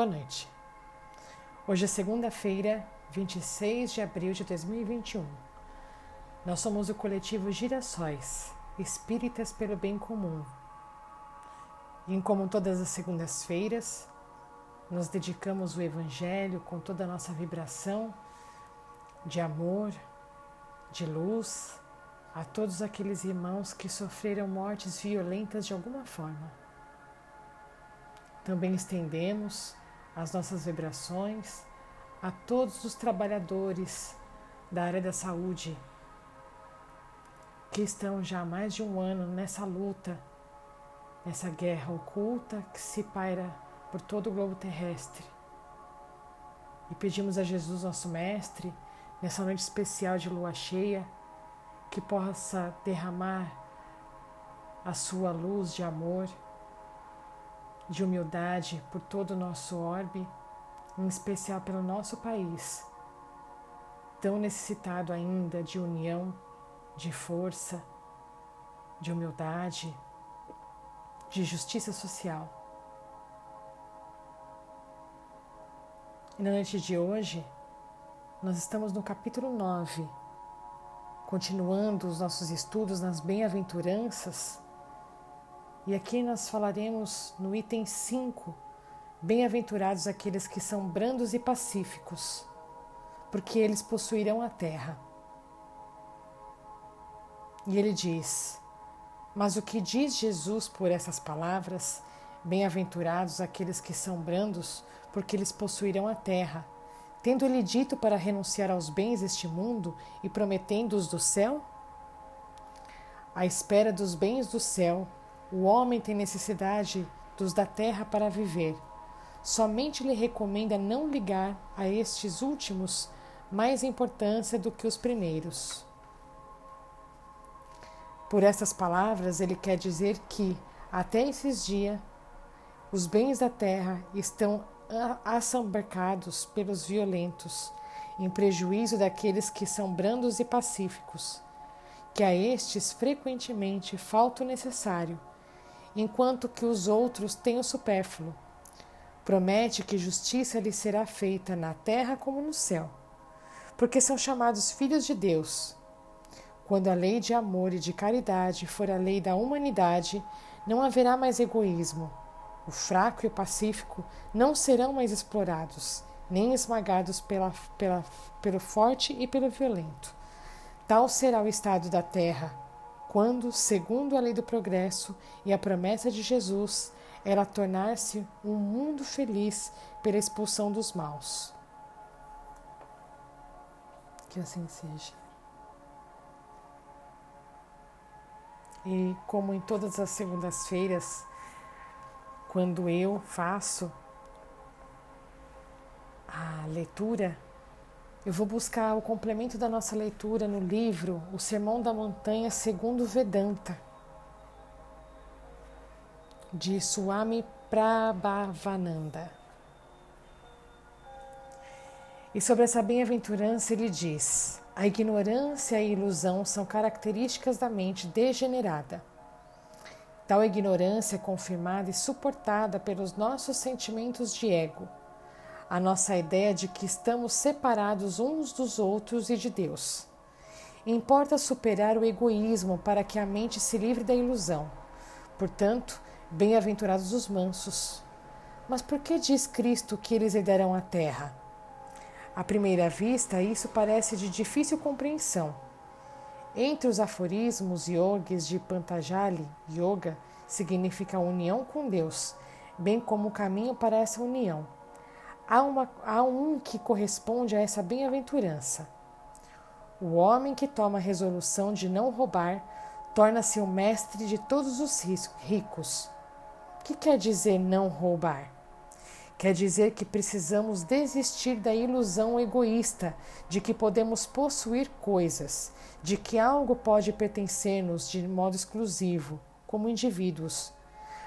Boa noite. Hoje é segunda-feira, 26 de abril de 2021. Nós somos o coletivo Girassóis, espíritas pelo bem comum. E como todas as segundas-feiras, nós dedicamos o Evangelho com toda a nossa vibração de amor, de luz a todos aqueles irmãos que sofreram mortes violentas de alguma forma. Também estendemos as nossas vibrações a todos os trabalhadores da área da saúde que estão já há mais de um ano nessa luta, nessa guerra oculta que se paira por todo o globo terrestre. E pedimos a Jesus, nosso Mestre, nessa noite especial de lua cheia, que possa derramar a sua luz de amor de humildade por todo o nosso orbe, em especial pelo nosso país, tão necessitado ainda de união, de força, de humildade, de justiça social. E na noite de hoje, nós estamos no capítulo 9, continuando os nossos estudos nas bem-aventuranças e aqui nós falaremos no item 5: Bem-aventurados aqueles que são brandos e pacíficos, porque eles possuirão a terra. E ele diz: Mas o que diz Jesus por essas palavras? Bem-aventurados aqueles que são brandos, porque eles possuirão a terra. Tendo ele dito para renunciar aos bens deste mundo e prometendo-os do céu? À espera dos bens do céu, o homem tem necessidade dos da terra para viver. Somente lhe recomenda não ligar a estes últimos mais importância do que os primeiros. Por estas palavras, ele quer dizer que, até esses dias, os bens da terra estão assambarcados pelos violentos, em prejuízo daqueles que são brandos e pacíficos, que a estes frequentemente falta o necessário enquanto que os outros têm o supérfluo. Promete que justiça lhes será feita na terra como no céu, porque são chamados filhos de Deus. Quando a lei de amor e de caridade for a lei da humanidade, não haverá mais egoísmo. O fraco e o pacífico não serão mais explorados, nem esmagados pela, pela, pelo forte e pelo violento. Tal será o estado da terra quando, segundo a lei do progresso e a promessa de Jesus, ela tornar-se um mundo feliz pela expulsão dos maus. Que assim seja. E como em todas as segundas-feiras, quando eu faço a leitura eu vou buscar o complemento da nossa leitura no livro O Sermão da Montanha segundo Vedanta, de Swami Prabhavananda. E sobre essa bem-aventurança ele diz: a ignorância e a ilusão são características da mente degenerada. Tal ignorância é confirmada e suportada pelos nossos sentimentos de ego a nossa ideia de que estamos separados uns dos outros e de Deus. Importa superar o egoísmo para que a mente se livre da ilusão. Portanto, bem-aventurados os mansos. Mas por que diz Cristo que eles herdarão a terra? À primeira vista, isso parece de difícil compreensão. Entre os aforismos yogis de Pantajali, yoga significa união com Deus, bem como o caminho para essa união há, uma, há um que corresponde a essa bem-aventurança. O homem que toma a resolução de não roubar torna-se o mestre de todos os ricos. O que quer dizer não roubar? Quer dizer que precisamos desistir da ilusão egoísta de que podemos possuir coisas, de que algo pode pertencer-nos de modo exclusivo, como indivíduos.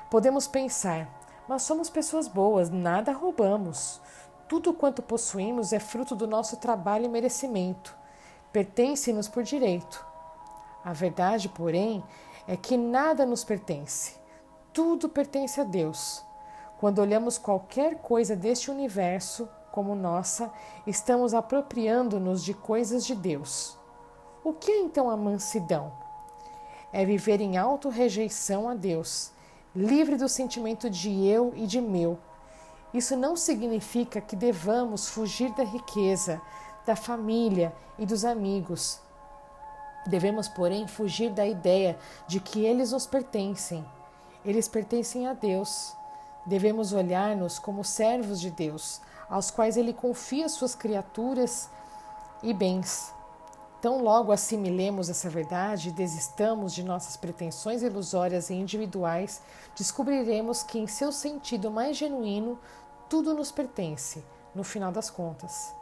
Podemos pensar, mas somos pessoas boas, nada roubamos. Tudo quanto possuímos é fruto do nosso trabalho e merecimento. Pertence-nos por direito. A verdade, porém, é que nada nos pertence. Tudo pertence a Deus. Quando olhamos qualquer coisa deste universo como nossa, estamos apropriando-nos de coisas de Deus. O que é então a mansidão? É viver em auto-rejeição a Deus, livre do sentimento de eu e de meu. Isso não significa que devamos fugir da riqueza, da família e dos amigos. Devemos, porém, fugir da ideia de que eles nos pertencem. Eles pertencem a Deus. Devemos olhar-nos como servos de Deus, aos quais Ele confia suas criaturas e bens. Tão logo assimilemos essa verdade e desistamos de nossas pretensões ilusórias e individuais, descobriremos que, em seu sentido mais genuíno, tudo nos pertence, no final das contas.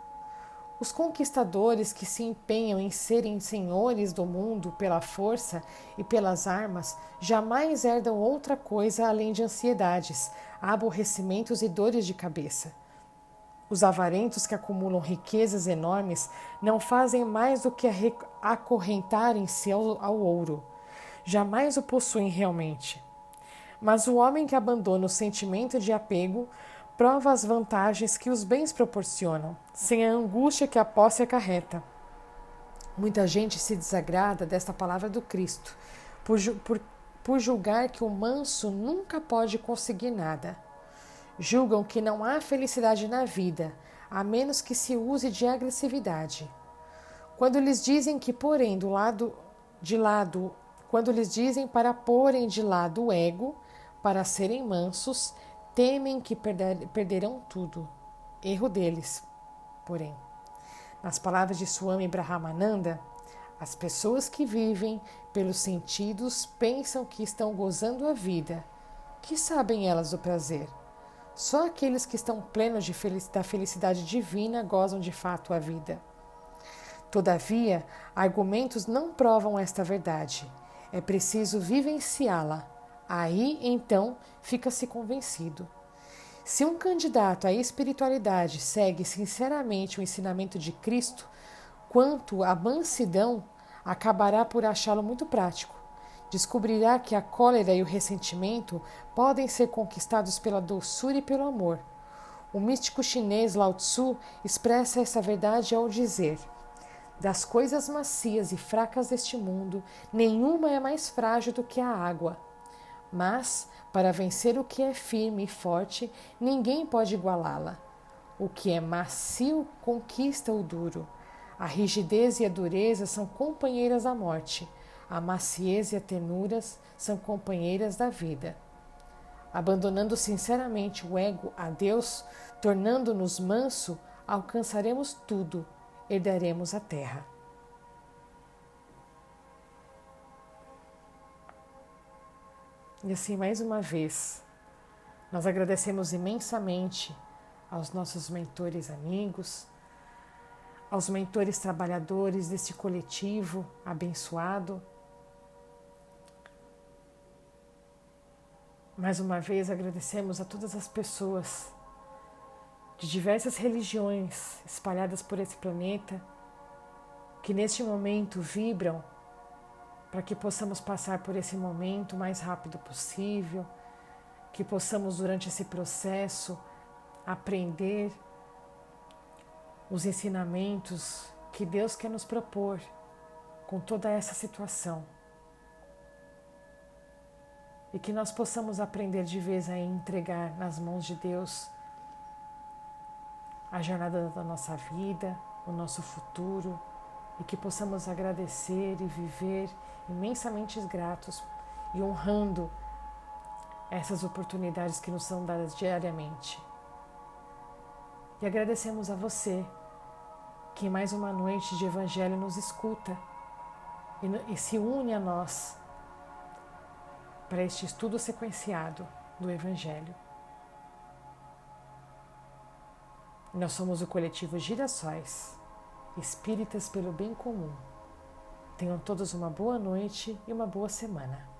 Os conquistadores que se empenham em serem senhores do mundo pela força e pelas armas jamais herdam outra coisa além de ansiedades, aborrecimentos e dores de cabeça. Os avarentos que acumulam riquezas enormes não fazem mais do que acorrentarem-se ao, ao ouro. Jamais o possuem realmente. Mas o homem que abandona o sentimento de apego prova as vantagens que os bens proporcionam, sem a angústia que a posse acarreta. Muita gente se desagrada desta palavra do Cristo, por, por, por julgar que o manso nunca pode conseguir nada. Julgam que não há felicidade na vida, a menos que se use de agressividade. Quando lhes dizem que porém do lado de lado, quando lhes dizem para porem de lado o ego, para serem mansos, temem que perder, perderão tudo. Erro deles, porém. Nas palavras de Swami Brahmananda, as pessoas que vivem pelos sentidos pensam que estão gozando a vida. Que sabem elas do prazer? Só aqueles que estão plenos da felicidade divina gozam de fato a vida. Todavia, argumentos não provam esta verdade. É preciso vivenciá-la Aí, então, fica-se convencido. Se um candidato à espiritualidade segue sinceramente o ensinamento de Cristo quanto à mansidão, acabará por achá-lo muito prático. Descobrirá que a cólera e o ressentimento podem ser conquistados pela doçura e pelo amor. O místico chinês Lao Tzu expressa essa verdade ao dizer: Das coisas macias e fracas deste mundo, nenhuma é mais frágil do que a água. Mas, para vencer o que é firme e forte, ninguém pode igualá-la. O que é macio conquista o duro. A rigidez e a dureza são companheiras da morte. A maciez e a tenuras são companheiras da vida. Abandonando sinceramente o ego a Deus, tornando-nos manso, alcançaremos tudo, herdaremos a terra. E assim, mais uma vez, nós agradecemos imensamente aos nossos mentores amigos, aos mentores trabalhadores deste coletivo abençoado. Mais uma vez agradecemos a todas as pessoas de diversas religiões espalhadas por esse planeta que neste momento vibram para que possamos passar por esse momento o mais rápido possível, que possamos, durante esse processo, aprender os ensinamentos que Deus quer nos propor com toda essa situação. E que nós possamos aprender de vez a entregar nas mãos de Deus a jornada da nossa vida, o nosso futuro, e que possamos agradecer e viver imensamente gratos e honrando essas oportunidades que nos são dadas diariamente. E agradecemos a você que mais uma noite de Evangelho nos escuta e, se une a nós para este estudo sequenciado do Evangelho. Nós somos o coletivo Girassóis, espíritas pelo bem comum. Tenham todos uma boa noite e uma boa semana.